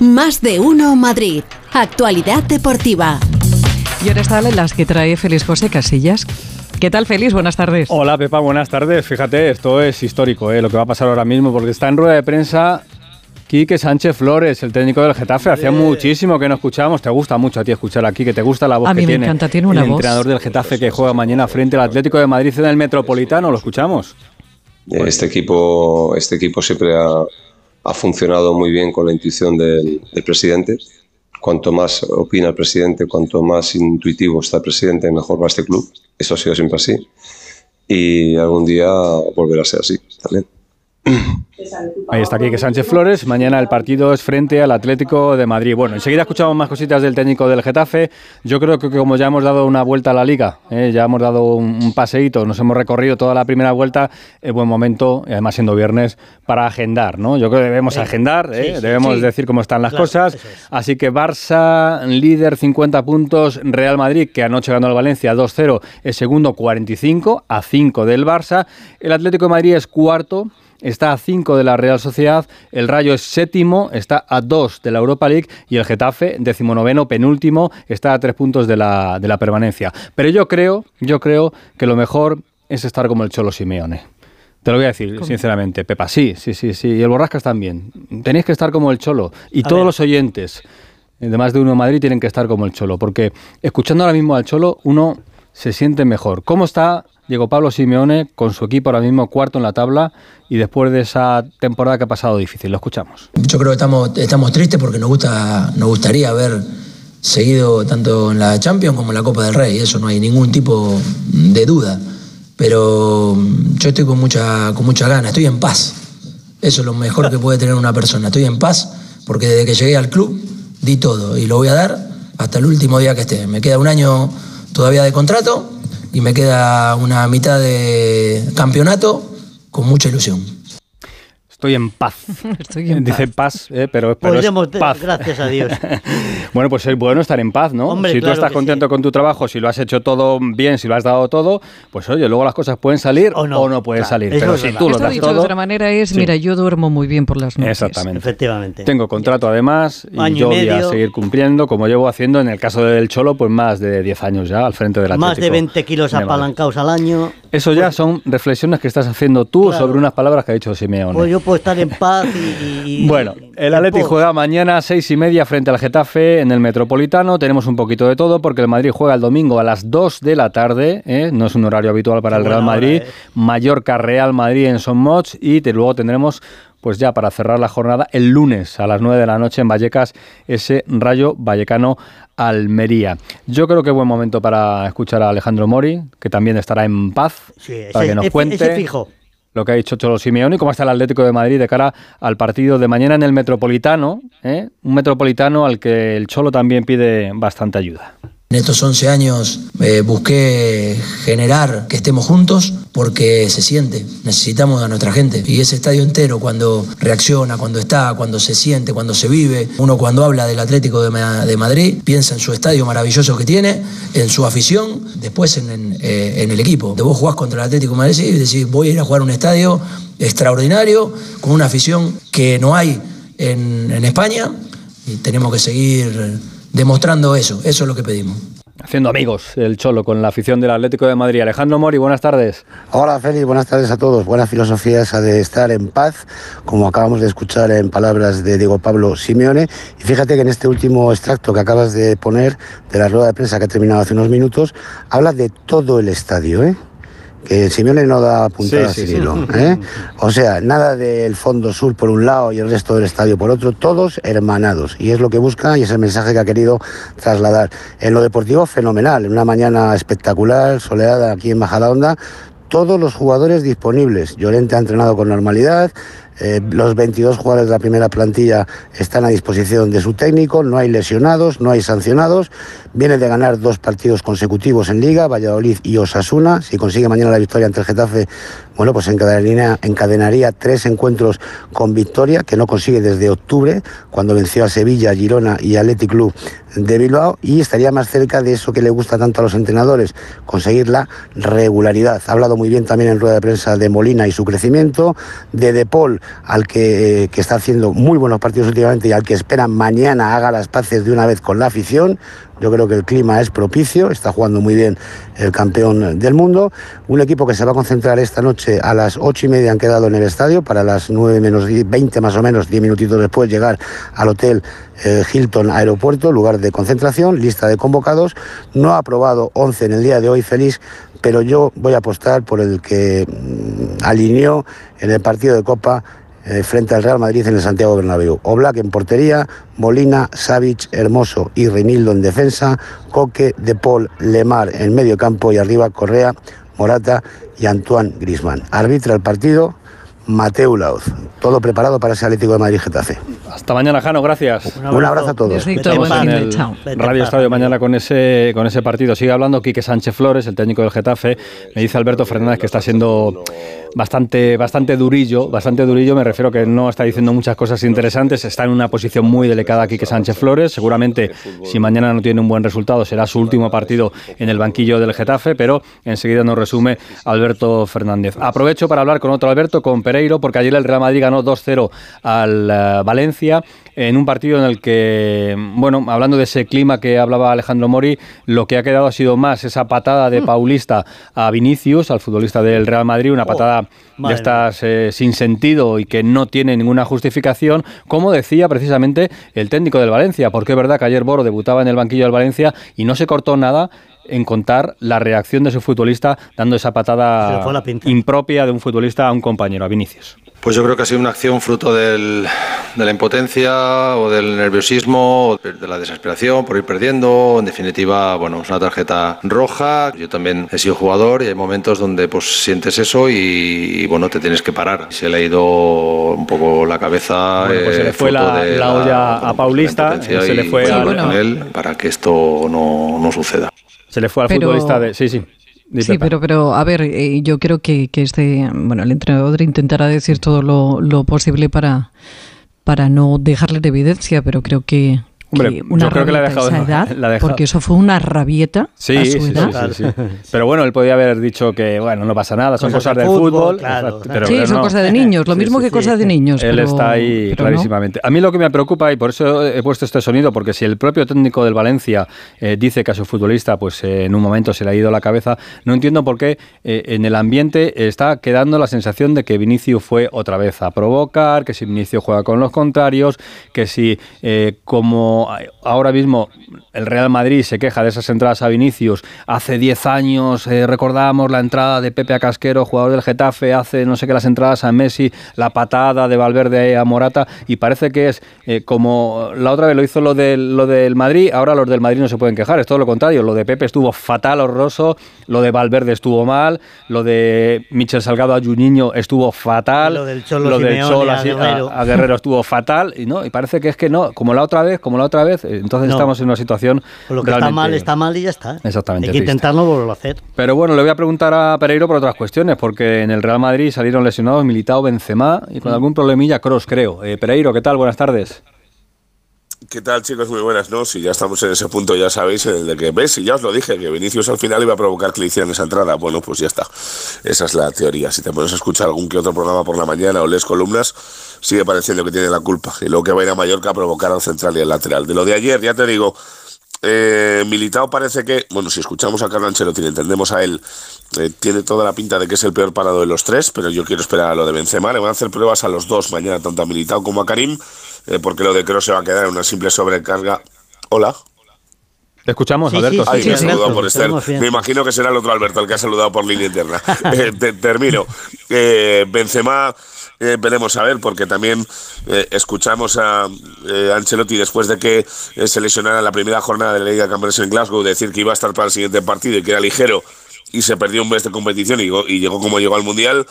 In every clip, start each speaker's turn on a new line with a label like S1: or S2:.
S1: Más de uno Madrid. Actualidad deportiva.
S2: Y ahora están las que trae Félix José Casillas. ¿Qué tal, Félix? Buenas tardes.
S3: Hola, Pepa, buenas tardes. Fíjate, esto es histórico, ¿eh? lo que va a pasar ahora mismo, porque está en rueda de prensa Quique Sánchez Flores, el técnico del Getafe. Hacía muchísimo que no escuchábamos. Te gusta mucho a ti escuchar aquí, que te gusta la voz
S2: a mí
S3: que
S2: me
S3: tiene.
S2: encanta, tiene una
S3: el
S2: voz.
S3: entrenador del Getafe que juega mañana frente al Atlético de Madrid en el Metropolitano. ¿Lo escuchamos?
S4: Este equipo, este equipo siempre ha, ha funcionado muy bien con la intuición del, presidente. Cuanto más opina el presidente, cuanto más intuitivo está el presidente, mejor va este club. Eso ha sido siempre así. Y algún día volverá a ser así también.
S3: Ahí está Quique Sánchez Flores. Mañana el partido es frente al Atlético de Madrid. Bueno, enseguida escuchamos más cositas del técnico del Getafe. Yo creo que como ya hemos dado una vuelta a la liga, ¿eh? ya hemos dado un, un, paseíto, nos hemos recorrido toda la primera vuelta, es buen momento, además siendo viernes, para agendar, ¿no? Yo creo que debemos sí. agendar, ¿eh? sí, sí, debemos decir cómo están las claro, cosas. Es. Así que Barça, líder 50 puntos, Real Madrid, que anoche ganó al Valencia 2-0, es segundo 45 a 5 del Barça. El Atlético de Madrid es cuarto está a 5 de la Real Sociedad, el Rayo es séptimo, está a 2 de la Europa League y el Getafe, decimonoveno, penúltimo, está a 3 puntos de la, de la permanencia. Pero yo creo, yo creo que lo mejor es estar como el Cholo Simeone. Te lo voy a decir, ¿Cómo? sinceramente, Pepa. Sí, sí, sí, sí. Y el Borrascas también. Tenéis que estar como el Cholo. Y a todos ver. los oyentes, de más de uno en Madrid, tienen que estar como el Cholo. Porque escuchando ahora mismo al Cholo, uno se siente mejor. ¿Cómo está Diego Pablo Simeone con su equipo ahora mismo cuarto en la tabla y después de esa temporada que ha pasado difícil. Lo escuchamos.
S5: Yo creo que estamos, estamos tristes porque nos, gusta, nos gustaría haber seguido tanto en la Champions como en la Copa del Rey. Eso no hay ningún tipo de duda. Pero yo estoy con mucha, con mucha ganas, estoy en paz. Eso es lo mejor que puede tener una persona. Estoy en paz porque desde que llegué al club di todo y lo voy a dar hasta el último día que esté. Me queda un año todavía de contrato y me queda una mitad de campeonato con mucha ilusión.
S3: Estoy en paz.
S2: Estoy en
S3: Dice paz, eh, pero, pero
S6: Podríamos
S3: es paz.
S6: gracias a Dios.
S3: bueno, pues es bueno estar en paz, ¿no?
S6: Hombre,
S3: si tú
S6: claro
S3: estás contento
S6: sí.
S3: con tu trabajo, si lo has hecho todo bien, si lo has dado todo, pues oye, luego las cosas pueden salir o no, pueden
S6: claro,
S3: salir.
S6: eso
S3: Pero si
S6: verdad.
S3: tú lo
S2: Esto
S3: das
S2: dicho de otra manera es,
S3: Sí.
S2: mira, yo duermo muy bien por las noches.
S3: Exactamente.
S6: Efectivamente.
S3: Tengo contrato además y
S6: Año y
S3: yo voy a seguir cumpliendo, como llevo haciendo en el caso del Cholo, pues más de 10 años ya al frente de la
S6: Más de 20 kilos apalancados al año.
S3: Eso ya son reflexiones que estás haciendo tú
S6: Claro.
S3: sobre unas palabras que ha dicho Simeone.
S6: Pues yo puedo estar en paz y. y-
S3: Bueno, el Atleti juega mañana a seis y media frente al Getafe en el Metropolitano. Tenemos un poquito de todo porque el Madrid juega el domingo a las 2 de la tarde. ¿eh? No es un horario habitual para
S6: Qué
S3: el Real
S6: hora,
S3: Madrid.
S6: ¿eh?
S3: Mallorca Real Madrid en Son Moch y te- luego tendremos pues ya para cerrar la jornada el lunes a las 9 de la noche en Vallecas ese Rayo Vallecano Almería. Yo creo que buen momento para escuchar a Alejandro Mori, que también estará en paz
S6: Sí,
S3: para que nos cuente
S6: ese fijo.
S3: lo que ha dicho Cholo Simeone y cómo está el Atlético de Madrid de cara al partido de mañana en el Metropolitano, ¿eh? un Metropolitano al que el Cholo también pide bastante ayuda.
S5: En estos 11 años eh, busqué generar que estemos juntos porque se siente, necesitamos a nuestra gente. Y ese estadio entero cuando reacciona, cuando está, cuando se siente, cuando se vive, uno cuando habla del Atlético de, Ma- de Madrid piensa en su estadio maravilloso que tiene, en su afición, después en, en, eh, en el equipo. De vos jugás contra el Atlético de Madrid y decís voy a ir a jugar a un estadio extraordinario con una afición que no hay en, en España y tenemos que seguir demostrando eso, eso es lo que pedimos.
S3: Haciendo amigos el Cholo con la afición del Atlético de Madrid. Alejandro Mori, buenas tardes.
S7: Hola Félix, buenas tardes a todos. Buena filosofía esa de estar en paz, como acabamos de escuchar en palabras de Diego Pablo Simeone. Y fíjate que en este último extracto que acabas de poner de la rueda de prensa que ha terminado hace unos minutos, habla de todo el estadio, ¿eh? Que Simeone no da puntada
S3: Sí, sí,
S7: sin
S3: sí.
S7: hilo, ¿eh? O sea, nada del fondo sur por un lado y el resto del estadio por otro, todos hermanados. Y es lo que busca y es el mensaje que ha querido trasladar. En lo deportivo, fenomenal. En una mañana espectacular, soleada aquí en Majadahonda, todos los jugadores disponibles. Llorente ha entrenado con normalidad. Eh, los 22 jugadores de la primera plantilla están a disposición de su técnico. No hay lesionados, no hay sancionados. Viene de ganar dos partidos consecutivos en Liga, Valladolid y Osasuna. Si consigue mañana la victoria ante el Getafe, bueno, pues encadenaría, encadenaría tres encuentros con victoria, que no consigue desde octubre, cuando venció a Sevilla, Girona y Athletic Club de Bilbao, y estaría más cerca de eso que le gusta tanto a los entrenadores, conseguir la regularidad. Ha hablado muy bien también en rueda de prensa de Molina y su crecimiento, de De Paul, al que, que está haciendo muy buenos partidos últimamente y al que esperan mañana haga las paces de una vez con la afición. Yo creo que el clima es propicio, está jugando muy bien el campeón del mundo. Un equipo que se va a concentrar esta noche a las ocho y media han quedado en el estadio, para las nueve menos veinte más o menos, diez minutitos después llegar al hotel eh, Hilton Aeropuerto, lugar de concentración, lista de convocados. No ha aprobado 11 en el día de hoy, feliz, pero yo voy a apostar por el que mm, alineó en el partido de Copa eh, frente al Real Madrid en el Santiago Bernabéu. Oblak en portería, Molina, Savic, Hermoso y Reinildo en defensa, Coque, De Paul, Lemar en medio campo y arriba Correa, Morata y Antoine Grisman. Arbitra el partido Mateo Lauz. Todo preparado para ese Atlético de Madrid-Getafe.
S3: Hasta mañana, Jano, gracias.
S7: Un abrazo, a todos.
S3: en el Radio Estadio mañana con ese, con ese partido. Sigue hablando Quique Sánchez Flores, el técnico del Getafe. Me dice Alberto Fernández que está siendo bastante, bastante durillo. Bastante durillo, me refiero que no está diciendo muchas cosas interesantes. Está en una posición muy delicada Quique Sánchez Flores. Seguramente, si mañana no tiene un buen resultado, será su último partido en el banquillo del Getafe. Pero enseguida nos resume Alberto Fernández. Aprovecho para hablar con otro Alberto, con Pereiro, porque ayer el Real Madrid ganó 2-0 al eh, Valencia en un partido en el que, bueno, hablando de ese clima que hablaba Alejandro Mori, lo que ha quedado ha sido más esa patada de mm. Paulista a Vinicius, al futbolista del Real Madrid, una oh, patada de estas eh, sin sentido y que no tiene ninguna justificación, como decía precisamente el técnico del Valencia, porque es verdad que ayer Boro debutaba en el banquillo del Valencia y no se cortó nada en contar la reacción de su futbolista dando esa patada impropia de un futbolista a un compañero, a Vinicius.
S8: Pues yo creo que ha sido una acción fruto de la impotencia o del nerviosismo, o de la desesperación por ir perdiendo. En definitiva, bueno, es una tarjeta roja. Yo también he sido jugador y hay momentos donde pues sientes eso y, bueno, te tienes que parar. Se le ha ido un poco la cabeza.
S3: pues se le eh, fue la, olla a Paulista, se le fue
S8: a él para que esto no, no suceda.
S3: Se le fue al futbolista de... Sí, sí.
S2: Sí, pero, pero a ver, eh, yo creo que, que este, bueno, el entrenador intentará decir todo lo, lo posible para, para no dejarle de evidencia, pero creo que,
S3: Hombre, una yo creo que la ha dejado.
S2: edad, porque eso fue una rabieta
S3: sí, a su sí, edad. Sí, Pero bueno, él podía haber dicho que, bueno, no pasa nada, son cosas, del fútbol.
S2: sí, son cosas de niños, lo mismo que cosas de niños.
S3: Él está ahí clarísimamente. A mí lo que me preocupa, y por eso he puesto este sonido, porque si el propio técnico del Valencia eh, dice que a su futbolista, pues eh, en un momento se le ha ido la cabeza, no entiendo por qué eh, en el ambiente está quedando la sensación de que Vinicius fue otra vez a provocar, que si Vinicius juega con los contrarios, que si como ahora mismo el Real Madrid se queja de esas entradas a Vinicius. Hace 10 años eh, recordamos la entrada de Pepe a Casquero, jugador del Getafe, hace no sé qué las entradas a Messi, la patada de Valverde a Morata y parece que es eh, como la otra vez lo hizo lo del, lo del Madrid, ahora los del Madrid no se pueden quejar, es todo lo contrario. Lo de Pepe estuvo fatal, horroroso, lo de Valverde estuvo mal, lo de Michel Salgado a Juninho estuvo fatal,
S6: lo del Cholo, a,
S3: Guerrero. estuvo fatal y no y parece que es que no, como la otra vez, como la otra vez, entonces estamos en una situación.
S6: Pues lo que está mal, está mal y ya está.
S3: Exactamente.
S6: Hay que intentarlo volverlo a hacer.
S3: Pero bueno, le voy a preguntar a Pereiro por otras cuestiones, porque en el Real Madrid salieron lesionados Militao, Benzema y con mm. algún problemilla Cross, creo. Eh, Pereiro, ¿qué tal? Buenas tardes.
S9: ¿Qué tal, chicos? Muy buenas, ¿no? Si ya estamos en ese punto, ya sabéis, en el de que, ves, y ya os lo dije, que Vinicius al final iba a provocar que le hicieran esa entrada. Bueno, pues ya está. Esa es la teoría. Si te pones a escuchar algún que otro programa por la mañana o lees columnas, sigue pareciendo que tiene la culpa. Y luego que va a ir a Mallorca a provocar al central y al lateral. De lo de ayer, ya te digo, eh, Militao parece que, bueno, si escuchamos a Carlo Ancelotti, entendemos a él, eh, tiene toda la pinta de que es el peor parado de los tres, pero yo quiero esperar a lo de Benzema. Le van a hacer pruebas a los dos mañana, tanto a Militao como a Karim, eh, porque lo de Kroos se va a quedar en una simple sobrecarga. Hola.
S3: Te escuchamos, Alberto.
S9: me, imagino que será el otro Alberto el que ha saludado por línea interna. Eh, termino. Benzema eh, veremos a ver, porque también eh, escuchamos a eh, Ancelotti después de que se lesionara la primera jornada de la Liga de Campeones en Glasgow, decir que iba a estar para el siguiente partido y que era ligero y se perdió un mes de competición y, y llegó como llegó al Mundial,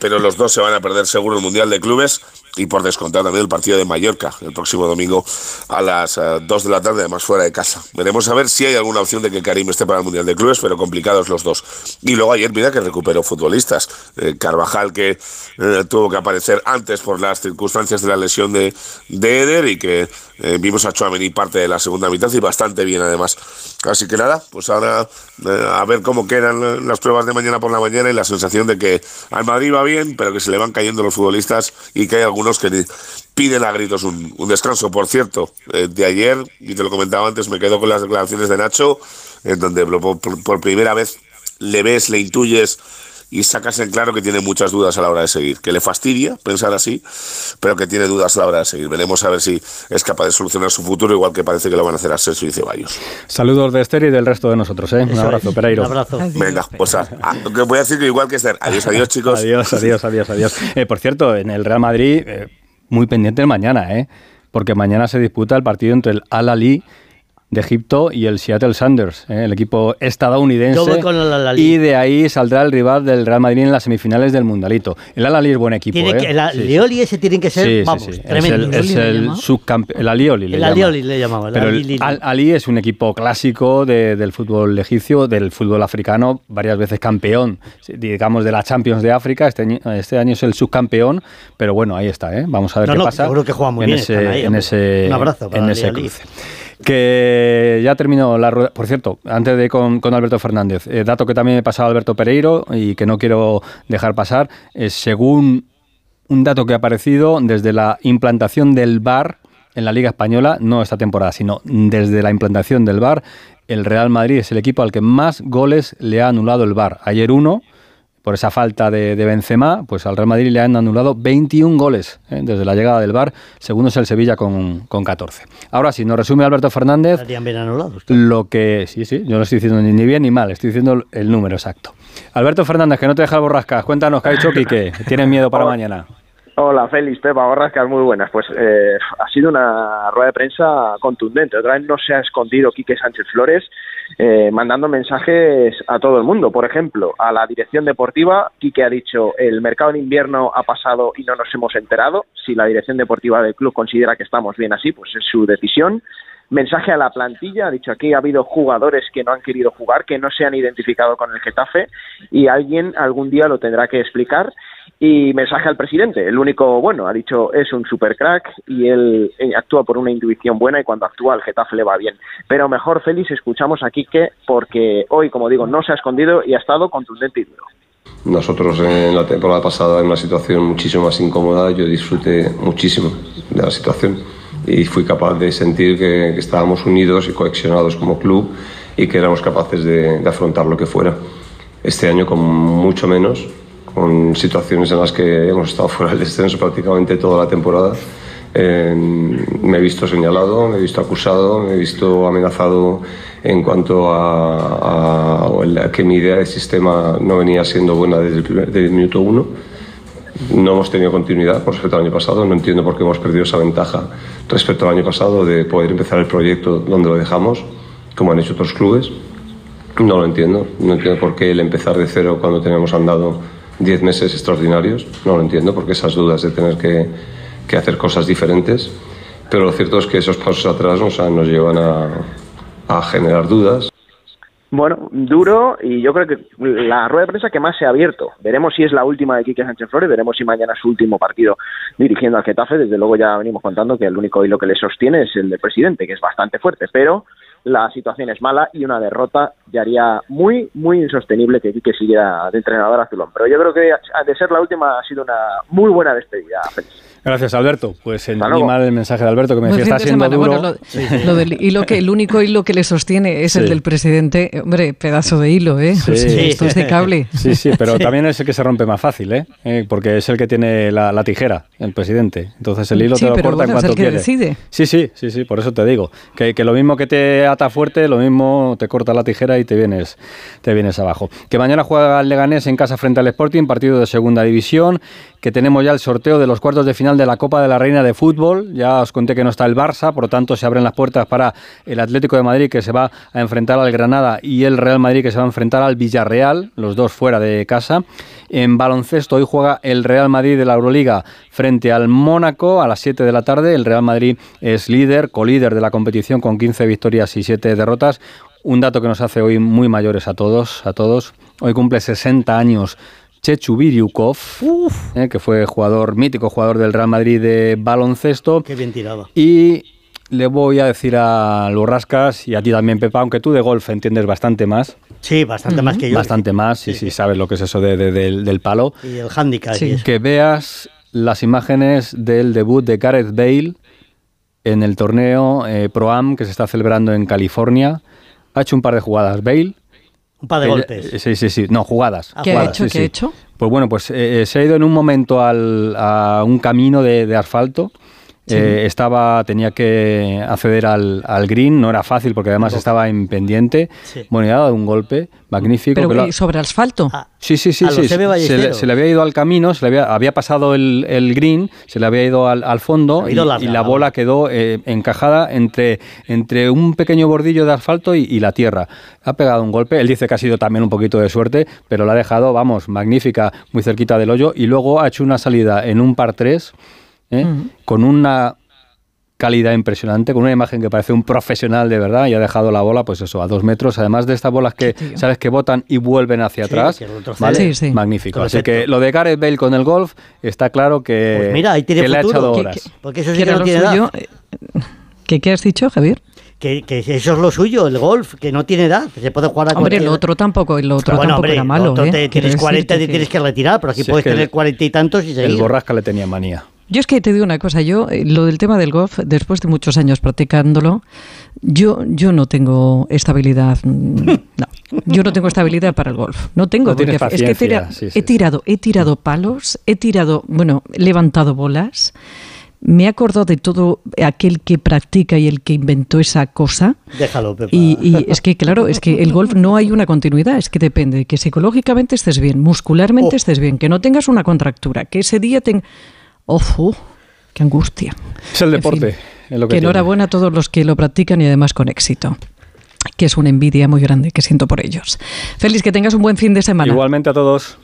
S9: pero los dos se van a perder seguro el Mundial de Clubes y por descontar también el partido de Mallorca el próximo domingo a las 2 eh, de la tarde, además fuera de casa. Veremos a ver si hay alguna opción de que Karim esté para el Mundial de Clubes, pero complicados los dos. Y luego ayer, mira que recuperó futbolistas. Eh, Carvajal, que eh, tuvo que aparecer antes por las circunstancias de la lesión de, de Eder y que vimos a Chouameni parte de la segunda mitad y bastante bien además Así que nada, pues ahora eh, a ver cómo quedan las pruebas de mañana por la mañana y la sensación de que al Madrid va bien, pero que se le van cayendo los futbolistas y que hay algunos que piden a gritos un, descanso. Por cierto, eh, de ayer, y te lo comentaba antes, me quedo con las declaraciones de Nacho, en donde por primera vez le ves, le intuyes y sacas en claro que tiene muchas dudas a la hora de seguir, que le fastidia pensar así, pero que tiene dudas a la hora de seguir. Veremos a ver si es capaz de solucionar su futuro, igual que parece que lo van a hacer a Sergio y Ceballos.
S3: Saludos de Esther y del resto de nosotros, ¿eh? Un abrazo, Pereiro. Un
S6: abrazo.
S9: Venga, pues a, voy a decir que igual que Esther. Adiós, adiós, chicos.
S3: adiós, adiós, adiós, adiós. Eh, por cierto, en el Real Madrid, eh, muy pendiente el mañana, ¿eh? Porque mañana se disputa el partido entre el Al-Ali de Egipto y el Seattle Sanders, ¿eh? el equipo estadounidense. y de ahí saldrá el rival del Real Madrid en las semifinales del Mundialito. El Al-Ali es buen equipo. ¿eh?
S6: el Alioli ese tiene que ser, vamos, tremendo.
S3: Es el, subcampeón. El Alioli
S6: le El Alioli le llamaba.
S3: Pero el Al-Ali es un equipo clásico del fútbol egipcio, del fútbol africano, varias veces campeón, digamos, de la Champions de África. Este, este año es el subcampeón, pero bueno, ahí está. ¿eh? Vamos a ver qué pasa.
S6: Seguro que juega muy en bien.
S3: Ese, en ese,
S6: un abrazo
S3: en ese cruce. Que ya terminó la rueda. Por cierto, antes de ir con, Alberto Fernández, eh, dato que también me pasado Alberto Pereiro y que no quiero dejar pasar, es según un dato que ha aparecido desde la implantación del VAR en la Liga Española, no esta temporada, sino desde la implantación del VAR, el Real Madrid es el equipo al que más goles le ha anulado el VAR. Ayer uno, por esa falta de, Benzema, pues al Real Madrid le han anulado 21 goles ¿eh? desde la llegada del Bar, segundo es el Sevilla con, con 14. Ahora sí, nos resume Alberto Fernández.
S6: bien anulados.
S3: Lo que, sí, sí, yo no estoy diciendo ni bien ni mal, estoy diciendo el número exacto. Alberto Fernández, que no te deja el borrascas, cuéntanos qué ha dicho Quique, tienes miedo para mañana.
S10: Hola, Félix, Pepa, borrascas muy buenas. Pues eh, ha sido una rueda de prensa contundente. Otra vez no se ha escondido Quique Sánchez Flores eh, mandando mensajes a todo el mundo. Por ejemplo, a la dirección deportiva, Quique ha dicho, el mercado de invierno ha pasado y no nos hemos enterado. Si la dirección deportiva del club considera que estamos bien así, pues es su decisión. Mensaje a la plantilla, ha dicho aquí ha habido jugadores que no han querido jugar, que no se han identificado con el Getafe y alguien algún día lo tendrá que explicar. Y mensaje al presidente, el único bueno, ha dicho es un super crack y él eh, actúa por una intuición buena y cuando actúa el Getafe le va bien. Pero mejor, Félix, escuchamos a Quique porque hoy, como digo, no se ha escondido y ha estado contundente y duro.
S4: Nosotros en la temporada pasada en una situación muchísimo más incómoda, yo disfruté muchísimo de la situación y fui capaz de sentir que, estábamos unidos y cohesionados como club y que éramos capaces de, de afrontar lo que fuera. Este año con mucho menos, con situaciones en las que hemos estado fuera del descenso prácticamente toda la temporada. me he visto señalado, me he visto acusado, me he visto amenazado en cuanto a, que mi idea de sistema no venía siendo buena desde el, minuto uno. No hemos tenido continuidad con respecto al año pasado. No entiendo por qué hemos perdido esa ventaja respecto al año pasado de poder empezar el proyecto donde lo dejamos, como han hecho otros clubes. No lo entiendo. No entiendo por qué el empezar de cero cuando tenemos andado 10 meses extraordinarios. No lo entiendo porque esas dudas de tener que, hacer cosas diferentes. Pero lo cierto es que esos pasos atrás nos, nos llevan a, a generar dudas.
S10: Bueno, duro y yo creo que la rueda de prensa que más se ha abierto. Veremos si es la última de Quique Sánchez Flores, veremos si mañana es su último partido dirigiendo al Getafe. Desde luego ya venimos contando que el único hilo que le sostiene es el del presidente, que es bastante fuerte, pero la situación es mala y una derrota ya haría muy, muy insostenible que Quique siguiera de entrenador azulón. Pero yo creo que de ser la última ha sido una muy buena despedida,
S3: Gracias, Alberto. Pues entendí mal el mensaje de Alberto que me decía está siendo duro.
S2: lo, del hilo que el único hilo que le sostiene es el del presidente. Hombre, pedazo de hilo, ¿eh? esto es de cable.
S3: Sí, sí, pero también es el que se rompe más fácil, ¿eh? eh porque es el que tiene la, tijera, el presidente. Entonces el hilo te lo corta en cuanto quiere.
S2: Decide.
S3: Sí, sí, sí, sí, por eso te digo. Que, que lo mismo que te ata fuerte, lo mismo te corta la tijera y te vienes, te vienes abajo. Que mañana juega el Leganés en casa frente al Sporting, partido de segunda división que tenemos ya el sorteo de los cuartos de final de la Copa de la Reina de Fútbol. Ya os conté que no está el Barça, por lo tanto se abren las puertas para el Atlético de Madrid que se va a enfrentar al Granada y el Real Madrid que se va a enfrentar al Villarreal, los dos fuera de casa. En baloncesto hoy juega el Real Madrid de la Euroliga frente al Mónaco a las 7 de la tarde. El Real Madrid es líder, colíder de la competición con 15 victorias y 7 derrotas. Un dato que nos hace hoy muy mayores a todos, a todos. Hoy cumple 60 años Chechu Biryukov, eh, que fue jugador mítico, jugador del Real Madrid de baloncesto.
S6: Qué bien tirado.
S3: Y le voy a decir a Lurrascas y a ti también, Pepa, aunque tú de golf entiendes bastante más.
S6: Sí, bastante más que yo.
S3: Bastante más, sí, sí, sabes lo que es eso de, de, del, del palo.
S6: Y el handicap.
S3: Sí. Que veas las imágenes del debut de Gareth Bale en el torneo eh, Pro-Am que se está celebrando en California. Ha hecho un par de jugadas Bale.
S6: Un par de
S3: Ella-
S6: golpes.
S3: Sí, sí, sí. No, jugadas.
S2: ¿Qué ha
S3: jugadas,
S2: hecho?
S3: sí,
S2: ¿Qué ha
S3: sí.
S2: hecho?
S3: Pues bueno, pues eh, se ha ido en un momento al- a un camino de, de asfalto. Eh, estaba, tenía que acceder al, al green, no era fácil porque además estaba en pendiente.
S6: Sí.
S3: Bueno, y ha dado un golpe magnífico.
S2: Pero
S3: que lo ha-
S2: ¿qué, sobre asfalto.
S3: Sí, sí, sí. sí.
S6: Eve
S3: Se, le, se le había ido al camino, se le había, había pasado el, el green, se le había ido al, al fondo
S6: Ha
S3: y,
S6: ido larga,
S3: y la bola quedó eh, encajada entre, entre un pequeño bordillo de asfalto y, y la tierra. Ha pegado un golpe, él dice que ha sido también un poquito de suerte, pero la ha dejado, vamos, magnífica, muy cerquita del hoyo y luego ha hecho una salida en un par 3 con una calidad impresionante, con una imagen que parece un profesional de verdad y ha dejado la bola, pues eso, a dos metros. Además de estas bolas que, sabes, que botan y vuelven hacia
S6: Sí,
S3: atrás.
S6: que retroceden.
S3: ¿vale?
S2: Sí, sí.
S3: Magnífico. Así que lo de Gareth Bale con el golf está claro que,
S6: Pues mira, ahí tiene
S3: que le ha
S6: futuro.
S3: echado
S6: ¿Qué-
S3: horas.
S6: Porque eso
S2: ¿Qué
S6: sí que no tiene
S2: suyo?
S6: edad.
S2: Eh, ¿Qué, qué has dicho, Javier?
S6: Que, que eso es lo suyo, el golf, que no tiene edad, que se puede jugar a
S2: Hombre, el
S6: cualquier-
S2: otro tampoco, el otro
S6: bueno,
S2: tampoco
S6: hombre,
S2: era malo.
S6: el otro
S2: ¿eh?
S6: te- tienes 40 y te tienes que retirar, pero aquí
S3: Si
S6: puedes
S3: que
S6: tener
S3: el-
S6: 40 y tantos y
S3: El
S6: seguir.
S3: borrasca le tenía manía.
S2: Yo es que te digo una cosa, yo eh, lo del tema del golf, después de muchos años practicándolo, yo, yo no tengo estabilidad. mm, No, yo no tengo estabilidad para el golf. No tengo,
S3: No
S2: porque es que he,
S3: paciencia,
S2: tira-
S3: sí, sí,
S2: he tirado, he tirado palos, he tirado, bueno, he levantado bolas. Me he acordado de todo aquel que practica y el que inventó esa cosa.
S6: Déjalo, Pepa.
S2: Y, y es que, claro, es que el golf no hay una continuidad, es que depende de que psicológicamente estés bien, muscularmente
S6: Oh.
S2: estés bien, que no tengas una contractura, que ese día tenga... ¡Ojo! ¡Qué angustia!
S3: Es el
S2: En
S3: deporte.
S2: fin,
S3: es lo que
S2: enhorabuena a todos los que lo practican y además con éxito. Que es una envidia muy grande que siento por ellos. Feliz, que tengas un buen fin de semana.
S3: Igualmente a todos.